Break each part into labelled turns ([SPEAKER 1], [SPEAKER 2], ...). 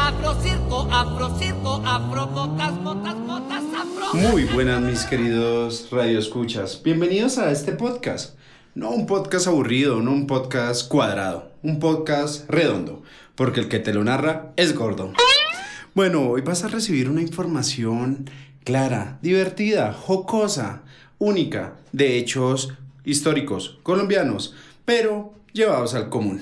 [SPEAKER 1] Afrocirco, afrocirco, afro.
[SPEAKER 2] Muy buenas mis queridos radioescuchas. Bienvenidos a este podcast. No un podcast aburrido, no un podcast cuadrado, un podcast redondo, porque el que te lo narra es gordo. Bueno, hoy vas a recibir una información clara, divertida, jocosa, única, de hechos históricos colombianos, pero llevados al común.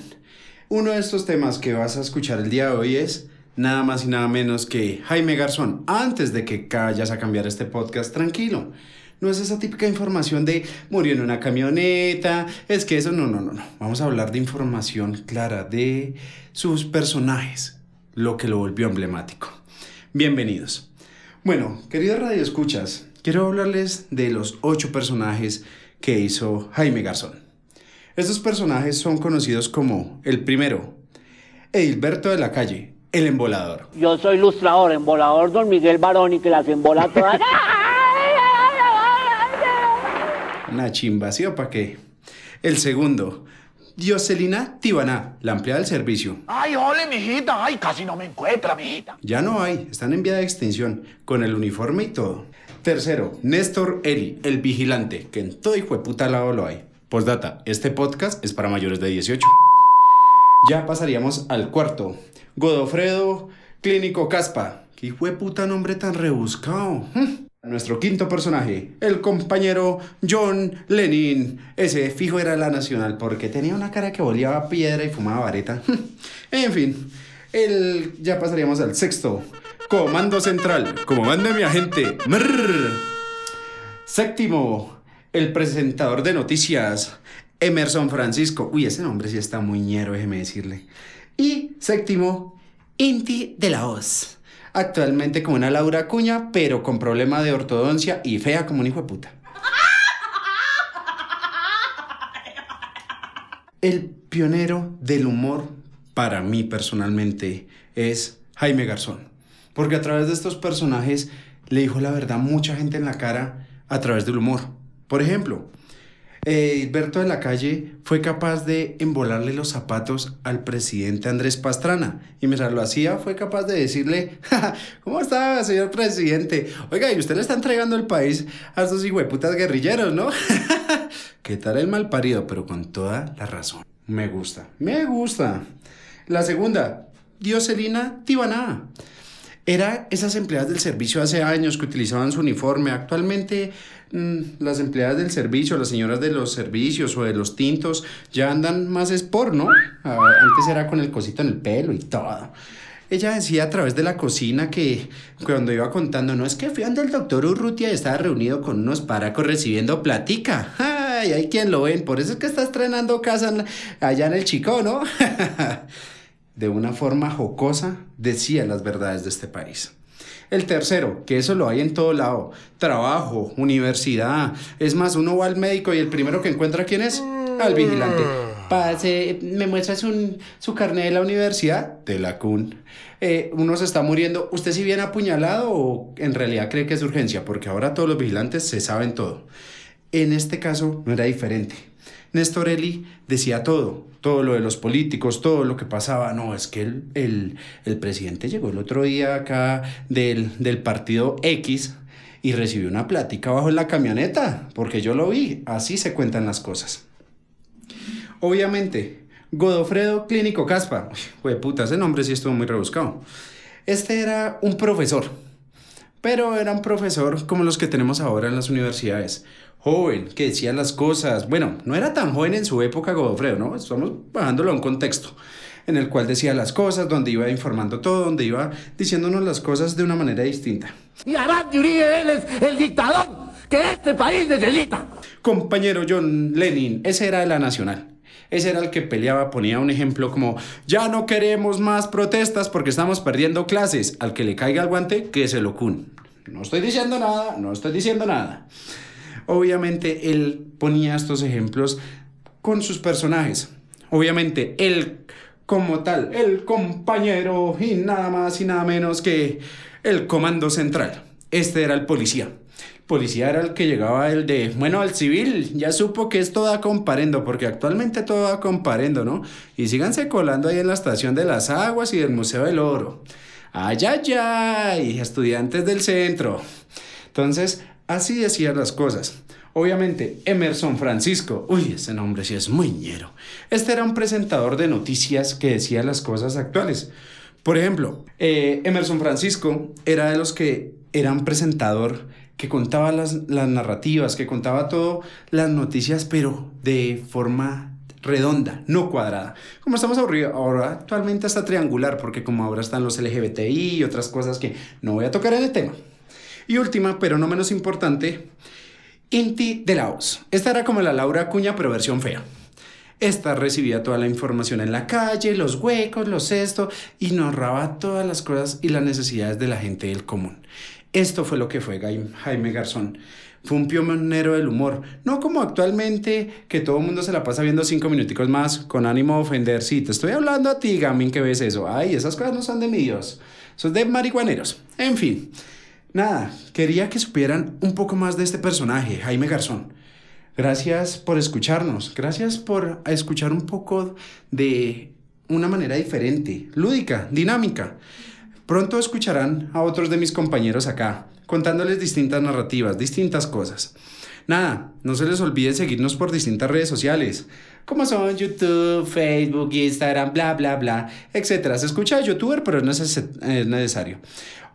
[SPEAKER 2] Uno de estos temas que vas a escuchar el día de hoy es nada más y nada menos que Jaime Garzón. Antes de que vayas a cambiar este podcast, tranquilo. No es esa típica información de murió en una camioneta, es que eso no, no, no, no. Vamos a hablar de información clara de sus personajes, lo que lo volvió emblemático. Bienvenidos. Bueno, queridos radioescuchas, quiero hablarles de los ocho personajes que hizo Jaime Garzón. Estos personajes son conocidos como el primero, Edilberto de la Calle, el embolador.
[SPEAKER 3] Yo soy ilustrador, embolador don Miguel Baroni, que las embola todas.
[SPEAKER 2] Una chimba, ¿sí o pa' qué? El segundo, Dioselina Tibaná, la empleada del servicio.
[SPEAKER 4] Ay, ole, mijita. Ay, casi no me encuentra, mijita.
[SPEAKER 2] Ya no hay, están en vía de extinción, con el uniforme y todo. Tercero, Néstor Eli, el vigilante, que en todo hijo de puta lado lo hay. Postdata, este podcast es para mayores de 18. Ya pasaríamos al cuarto, Godofredo Clínico Caspa. Qué hijo puta nombre tan rebuscado. Hm. Nuestro quinto personaje, el compañero John Lenin. Ese fijo era la nacional porque tenía una cara que volía piedra y fumaba vareta. en fin, el, ya pasaríamos al sexto, Comando Central. Como manda mi agente. Mrr. Séptimo, el presentador de noticias, Emerson Francisco. Uy, ese nombre sí está muy ñero, déjeme decirle. Y séptimo, Inti de la Hoz. Actualmente como una Laura Cuña, pero con problema de ortodoncia y fea como un hijo de puta. El pionero del humor, para mí personalmente, es Jaime Garzón. Porque a través de estos personajes le dijo la verdad mucha gente en la cara a través del humor. Por ejemplo, eh, Hilberto de la Calle fue capaz de embolarle los zapatos al presidente Andrés Pastrana. Y mientras lo hacía, fue capaz de decirle, "Ja, ¿cómo está, señor presidente? Oiga, y usted le está entregando el país a estos hijueputas guerrilleros, ¿no? ¿Qué tal el mal parido? Pero con toda la razón. Me gusta, me gusta. La segunda, Dioselina Tibaná. Era esas empleadas del servicio hace años que utilizaban su uniforme. Actualmente mm, las empleadas del servicio, las señoras de los servicios o de los tintos ya andan más sport, ¿no? Ah, antes era con el cosito en el pelo y todo. Ella decía a través de la cocina que cuando iba contando, no es que fui ante el doctor Urrutia y estaba reunido con unos paracos recibiendo platica. Ay, hay quien lo ven, por eso es que está estrenando casa allá en el Chico, ¿no? de una forma jocosa, decía las verdades de este país. El tercero, que eso lo hay en todo lado, trabajo, universidad. Es más, uno va al médico y el primero que encuentra quién es, al vigilante. Pase, ¿me muestras un- su carnet de la universidad? De la CUN. Eh, uno se está muriendo. ¿Usted si viene apuñalado o en realidad cree que es urgencia? Porque ahora todos los vigilantes se saben todo. En este caso no era diferente. Néstor Eli decía todo, todo lo de los políticos, todo lo que pasaba. No, es que el, el, el presidente llegó el otro día acá del, del partido X y recibió una plática abajo en la camioneta, porque yo lo vi. Así se cuentan las cosas. Obviamente, Godofredo Clínico Caspa. Uy, puta, ese nombre sí estuvo muy rebuscado. Este era un profesor, pero era un profesor como los que tenemos ahora en las universidades. Joven, que decía las cosas. Bueno, no era tan joven en su época Godofredo, ¿no? Estamos bajándolo a un contexto en el cual decía las cosas, donde iba informando todo, donde iba diciéndonos las cosas de una manera distinta.
[SPEAKER 4] Y Arad Uribe, él es el dictador que este país necesita.
[SPEAKER 2] Compañero John Lenin, ese era de la Nacional. Ese era el que peleaba, ponía un ejemplo como, ya no queremos más protestas porque estamos perdiendo clases. Al que le caiga el guante, que se lo cun. No estoy diciendo nada, no estoy diciendo nada. Obviamente él ponía estos ejemplos con sus personajes. Obviamente él como tal, el compañero y nada más y nada menos que el comando central. Este era el policía. Policía era el que llegaba el de, bueno, al civil, ya supo que esto da comparendo, porque actualmente todo da comparendo, ¿no? Y síganse colando ahí en la estación de las aguas y del Museo del Oro. Ay, ay, ay, estudiantes del centro. Entonces, así decían las cosas. Obviamente, Emerson Francisco, uy, ese nombre sí es muy ñero. Este era un presentador de noticias que decía las cosas actuales. Por ejemplo, eh, Emerson Francisco era de los que era un presentador que contaba las, las narrativas, que contaba todo, las noticias, pero de forma redonda, no cuadrada. Como estamos ahora, actualmente está triangular, porque como ahora están los LGBTI y otras cosas que no voy a tocar en el tema. Y última, pero no menos importante, Inti de Laos. Esta era como la Laura Cuña, pero versión fea. Esta recibía toda la información en la calle, los huecos, los esto, y narraba todas las cosas y las necesidades de la gente del común. Esto fue lo que fue Jaime Garzón. Fue un pionero del humor. No como actualmente, que todo el mundo se la pasa viendo cinco minuticos más con ánimo de ofender. Sí, te estoy hablando a ti, Gamin, que ves eso. Ay, esas cosas no son de mi Dios. Son de marihuaneros. En fin. Nada, quería que supieran un poco más de este personaje, Jaime Garzón. Gracias por escucharnos, gracias por escuchar un poco de una manera diferente, lúdica, dinámica. Pronto escucharán a otros de mis compañeros acá, contándoles distintas narrativas, distintas cosas. Nada, no se les olvide seguirnos por distintas redes sociales, como son YouTube, Facebook, Instagram, bla, bla, bla, etc. Se escucha de youtuber, pero no es necesario.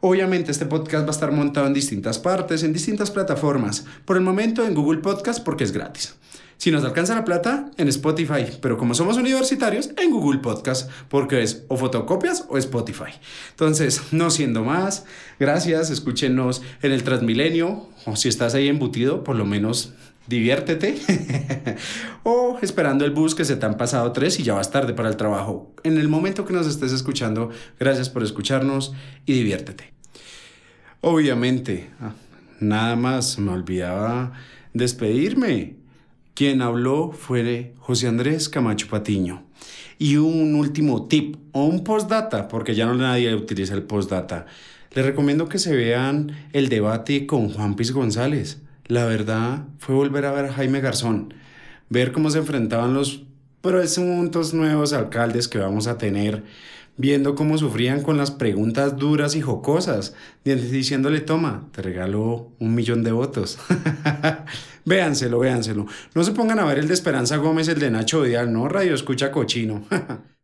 [SPEAKER 2] Obviamente este podcast va a estar montado en distintas partes, en distintas plataformas. Por el momento en Google Podcast porque es gratis. Si nos alcanza la plata, en Spotify, pero como somos universitarios, en Google Podcast, porque es o fotocopias o Spotify. Entonces, no siendo más, gracias, escúchenos en el Transmilenio, o si estás ahí embutido, por lo menos diviértete. o esperando el bus que se te han pasado tres y ya vas tarde para el trabajo. En el momento que nos estés escuchando, gracias por escucharnos y diviértete. Obviamente, ah, nada más me olvidaba despedirme. Quien habló fue José Andrés Camacho Patiño. Y un último tip o un postdata, porque ya no nadie utiliza el postdata. Les recomiendo que se vean el debate con Juan Piz González. La verdad fue volver a ver a Jaime Garzón, ver cómo se enfrentaban los presuntos nuevos alcaldes que vamos a tener viendo cómo sufrían con las preguntas duras y jocosas, diciéndole, toma, te regalo un millón de votos. véanselo, véanselo. No se pongan a ver el de Esperanza Gómez, el de Nacho Vidal, no, radio escucha cochino.